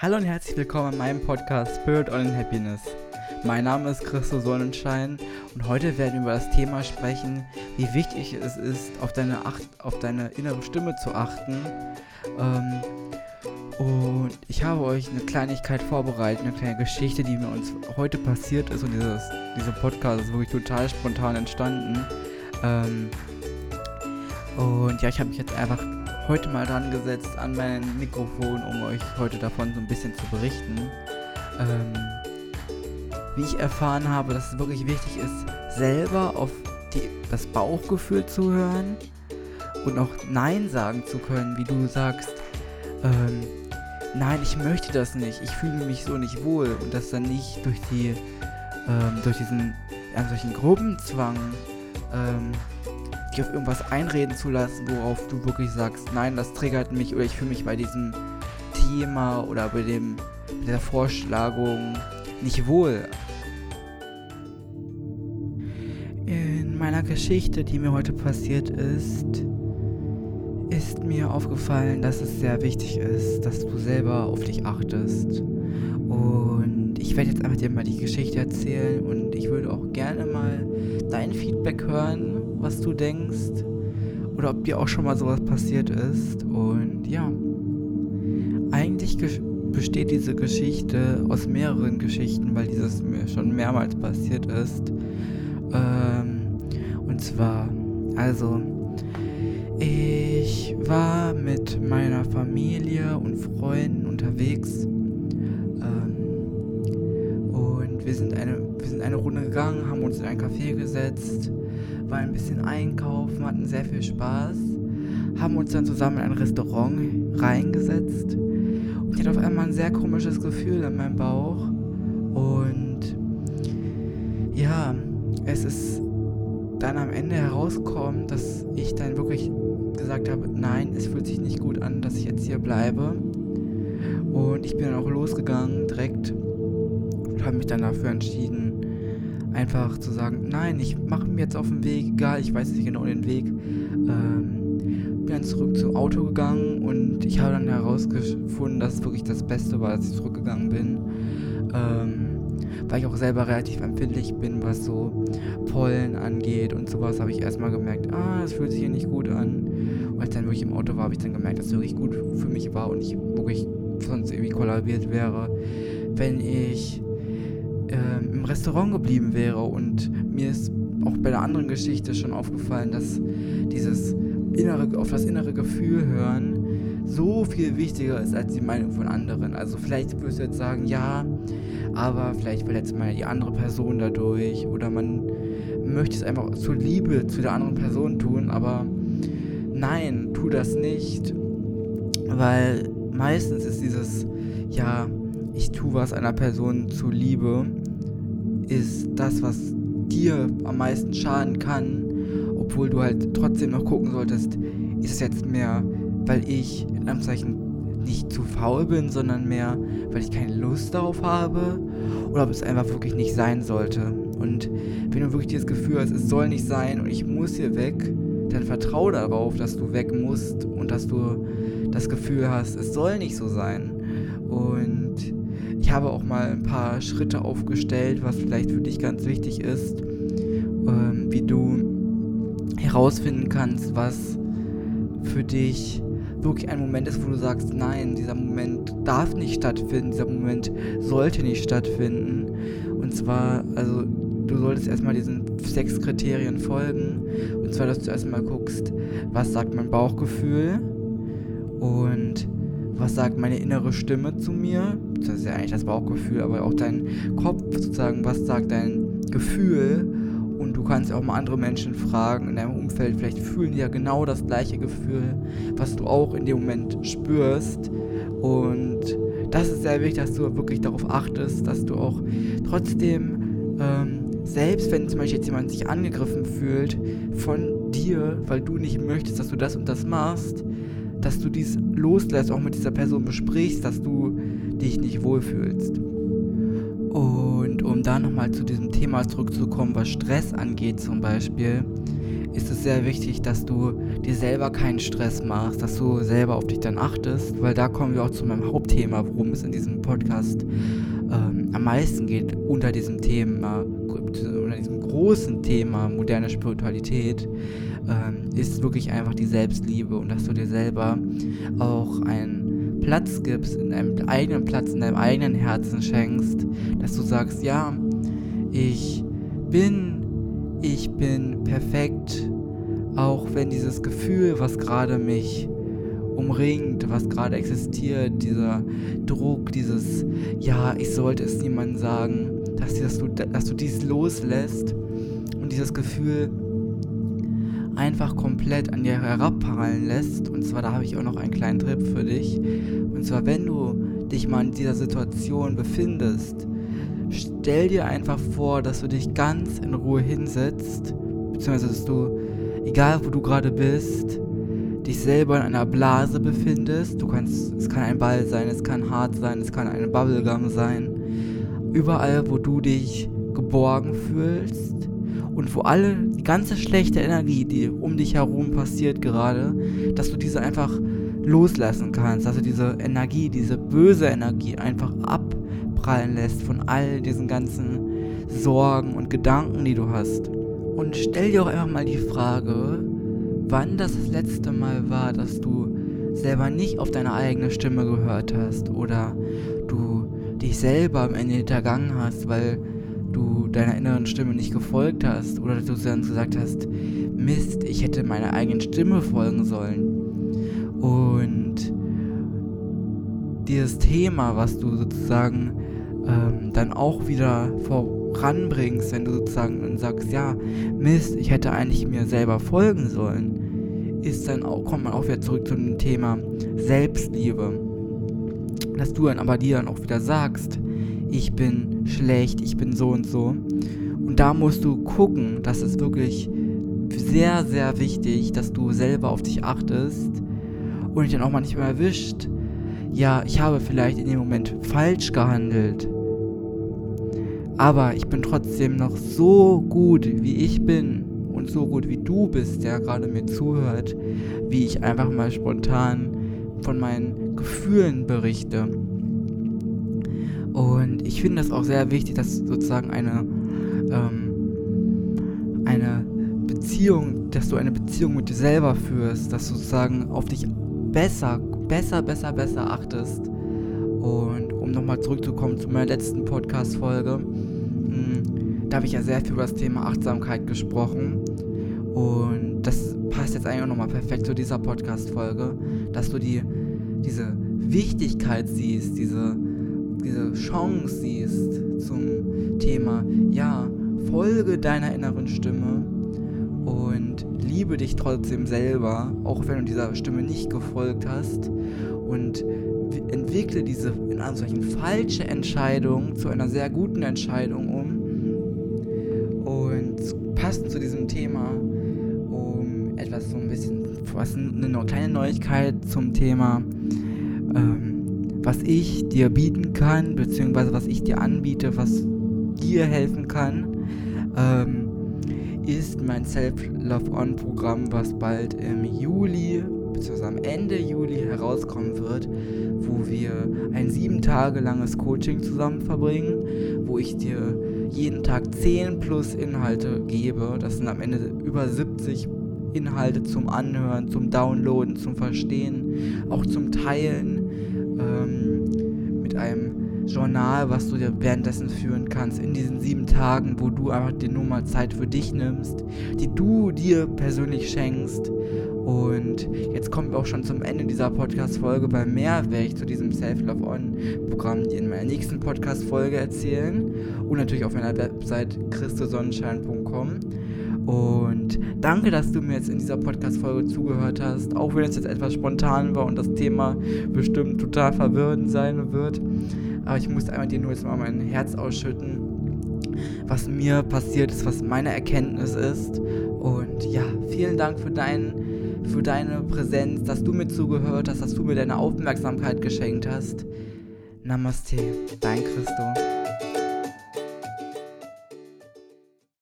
Hallo und herzlich willkommen in meinem Podcast Spirit on Happiness. Mein Name ist Christo Sonnenschein und heute werden wir über das Thema sprechen, wie wichtig es ist, auf deine, Acht auf deine innere Stimme zu achten. Ähm, und ich habe euch eine Kleinigkeit vorbereitet, eine kleine Geschichte, die mir uns heute passiert ist. Und dieses, dieser Podcast ist wirklich total spontan entstanden. Ähm, und ja, ich habe mich jetzt einfach heute mal dran gesetzt an mein Mikrofon, um euch heute davon so ein bisschen zu berichten. Ähm, wie ich erfahren habe, dass es wirklich wichtig ist, selber auf die, das Bauchgefühl zu hören und auch Nein sagen zu können, wie du sagst, ähm, nein, ich möchte das nicht, ich fühle mich so nicht wohl und das dann nicht durch die, ähm, durch diesen, ja, solchen Gruppenzwang, ähm, dich auf irgendwas einreden zu lassen, worauf du wirklich sagst, nein, das triggert mich oder ich fühle mich bei diesem Thema oder bei dem der Vorschlagung nicht wohl. In meiner Geschichte, die mir heute passiert ist, ist mir aufgefallen, dass es sehr wichtig ist, dass du selber auf dich achtest. Und ich werde jetzt einfach dir mal die Geschichte erzählen und ich würde auch gerne mal dein Feedback hören, was du denkst oder ob dir auch schon mal sowas passiert ist. Und ja, eigentlich besteht diese Geschichte aus mehreren Geschichten, weil dieses mir schon mehrmals passiert ist. Ähm, und zwar, also, ich war mit meiner Familie und Freunden unterwegs. Wir sind, eine, wir sind eine Runde gegangen, haben uns in ein Café gesetzt war ein bisschen einkaufen, hatten sehr viel Spaß, haben uns dann zusammen in ein Restaurant reingesetzt und ich hatte auf einmal ein sehr komisches Gefühl in meinem Bauch und ja, es ist dann am Ende herausgekommen, dass ich dann wirklich gesagt habe, nein, es fühlt sich nicht gut an, dass ich jetzt hier bleibe. Und ich bin dann auch losgegangen direkt habe mich dann dafür entschieden, einfach zu sagen, nein, ich mache mir jetzt auf den Weg, egal, ich weiß nicht genau den Weg. Ähm, bin dann zurück zum Auto gegangen und ich habe dann herausgefunden, dass es wirklich das Beste war, dass ich zurückgegangen bin. Ähm, weil ich auch selber relativ empfindlich bin, was so Pollen angeht und sowas, habe ich erstmal gemerkt, ah, es fühlt sich hier nicht gut an. Und als dann wirklich im Auto war, habe ich dann gemerkt, dass es wirklich gut für mich war und ich wirklich sonst irgendwie kollabiert wäre, wenn ich ähm, im Restaurant geblieben wäre. Und mir ist auch bei der anderen Geschichte schon aufgefallen, dass dieses innere, auf das innere Gefühl hören so viel wichtiger ist als die Meinung von anderen. Also vielleicht wirst du jetzt sagen, ja, aber vielleicht verletzt man ja die andere Person dadurch oder man möchte es einfach zur Liebe zu der anderen Person tun, aber nein, tu das nicht, weil meistens ist dieses, ja, ich tue was einer Person zuliebe, ist das, was dir am meisten schaden kann, obwohl du halt trotzdem noch gucken solltest, ist es jetzt mehr, weil ich in Anführungszeichen nicht zu faul bin, sondern mehr, weil ich keine Lust darauf habe oder ob es einfach wirklich nicht sein sollte. Und wenn du wirklich dieses Gefühl hast, es soll nicht sein und ich muss hier weg, dann vertraue darauf, dass du weg musst und dass du das Gefühl hast, es soll nicht so sein. Und ich habe auch mal ein paar Schritte aufgestellt, was vielleicht für dich ganz wichtig ist, ähm, wie du herausfinden kannst, was für dich wirklich ein Moment ist, wo du sagst, nein, dieser Moment darf nicht stattfinden, dieser Moment sollte nicht stattfinden. Und zwar, also du solltest erstmal diesen sechs Kriterien folgen. Und zwar, dass du erstmal guckst, was sagt mein Bauchgefühl und was sagt meine innere Stimme zu mir? Das ist ja eigentlich das Bauchgefühl, aber auch dein Kopf sozusagen, was sagt dein Gefühl? Und du kannst auch mal andere Menschen fragen in deinem Umfeld, vielleicht fühlen die ja genau das gleiche Gefühl, was du auch in dem Moment spürst. Und das ist sehr wichtig, dass du wirklich darauf achtest, dass du auch trotzdem, ähm, selbst wenn zum Beispiel jetzt jemand sich angegriffen fühlt von dir, weil du nicht möchtest, dass du das und das machst, dass du dies loslässt, auch mit dieser Person besprichst, dass du dich nicht wohlfühlst. Und um da nochmal zu diesem Thema zurückzukommen, was Stress angeht zum Beispiel, ist es sehr wichtig, dass du dir selber keinen Stress machst, dass du selber auf dich dann achtest, weil da kommen wir auch zu meinem Hauptthema, worum es in diesem Podcast ähm, am meisten geht, unter diesem Thema, unter diesem großen Thema moderne Spiritualität, ähm, ist wirklich einfach die Selbstliebe und dass du dir selber auch einen Platz gibst, in deinem eigenen Platz, in deinem eigenen Herzen schenkst, dass du sagst, ja, ich bin, ich bin perfekt, auch wenn dieses Gefühl, was gerade mich umringt, was gerade existiert, dieser Druck, dieses, ja, ich sollte es niemandem sagen, dass, dass, du, dass du dies loslässt und dieses Gefühl einfach komplett an dir herabprallen lässt. Und zwar, da habe ich auch noch einen kleinen Trip für dich. Und zwar, wenn du dich mal in dieser Situation befindest, stell dir einfach vor, dass du dich ganz in Ruhe hinsetzt, beziehungsweise dass du, egal wo du gerade bist, dich selber in einer Blase befindest. Du kannst, es kann ein Ball sein, es kann hart sein, es kann eine Bubblegum sein. Überall, wo du dich geborgen fühlst und wo alle, die ganze schlechte Energie, die um dich herum passiert gerade, dass du diese einfach loslassen kannst, dass du diese Energie, diese böse Energie einfach abprallen lässt von all diesen ganzen Sorgen und Gedanken, die du hast. Und stell dir auch einfach mal die Frage, wann das das letzte Mal war, dass du selber nicht auf deine eigene Stimme gehört hast oder du dich selber am Ende hintergangen hast, weil du deiner inneren Stimme nicht gefolgt hast oder du dann gesagt hast, Mist, ich hätte meiner eigenen Stimme folgen sollen. Und dieses Thema, was du sozusagen ähm, dann auch wieder voranbringst, wenn du sozusagen dann sagst, ja, Mist, ich hätte eigentlich mir selber folgen sollen, ist dann auch, kommt man auch wieder zurück zu dem Thema Selbstliebe. Dass du dann aber dir dann auch wieder sagst, ich bin schlecht, ich bin so und so. Und da musst du gucken, das ist wirklich sehr, sehr wichtig, dass du selber auf dich achtest und dich dann auch manchmal erwischt. Ja, ich habe vielleicht in dem Moment falsch gehandelt. Aber ich bin trotzdem noch so gut, wie ich bin und so gut, wie du bist, der gerade mir zuhört, wie ich einfach mal spontan von meinen Gefühlen berichte. Und ich finde es auch sehr wichtig, dass sozusagen eine, ähm, eine Beziehung, dass du eine Beziehung mit dir selber führst, dass du sozusagen auf dich besser, besser, besser, besser achtest. Und um nochmal zurückzukommen zu meiner letzten Podcast-Folge, hm, da habe ich ja sehr viel über das Thema Achtsamkeit gesprochen. Und das passt jetzt eigentlich auch nochmal perfekt zu dieser Podcast-Folge, dass du die, diese Wichtigkeit siehst, diese diese Chance siehst zum Thema, ja, folge deiner inneren Stimme und liebe dich trotzdem selber, auch wenn du dieser Stimme nicht gefolgt hast. Und entwickle diese in Anführungszeichen falsche Entscheidung zu einer sehr guten Entscheidung um. Und passend zu diesem Thema um etwas so ein bisschen was eine kleine Neuigkeit zum Thema ähm, was ich dir bieten kann, beziehungsweise was ich dir anbiete, was dir helfen kann, ähm, ist mein Self-Love-On-Programm, was bald im Juli, beziehungsweise am Ende Juli herauskommen wird, wo wir ein sieben Tage langes Coaching zusammen verbringen, wo ich dir jeden Tag 10 plus Inhalte gebe. Das sind am Ende über 70 Inhalte zum Anhören, zum Downloaden, zum Verstehen, auch zum Teilen ähm, mit einem Journal, was du dir währenddessen führen kannst, in diesen sieben Tagen, wo du einfach dir nur mal Zeit für dich nimmst, die du dir persönlich schenkst. Und jetzt kommen wir auch schon zum Ende dieser Podcast-Folge. Bei mehr werde ich zu diesem Self-Love On-Programm in meiner nächsten Podcast-Folge erzählen. Und natürlich auf meiner Website christosonnenschein.com. Und danke, dass du mir jetzt in dieser Podcast-Folge zugehört hast, auch wenn es jetzt etwas spontan war und das Thema bestimmt total verwirrend sein wird. Aber ich musste einmal dir nur jetzt mal mein Herz ausschütten, was mir passiert ist, was meine Erkenntnis ist. Und ja, vielen Dank für, dein, für deine Präsenz, dass du mir zugehört hast, dass du mir deine Aufmerksamkeit geschenkt hast. Namaste, dein Christo.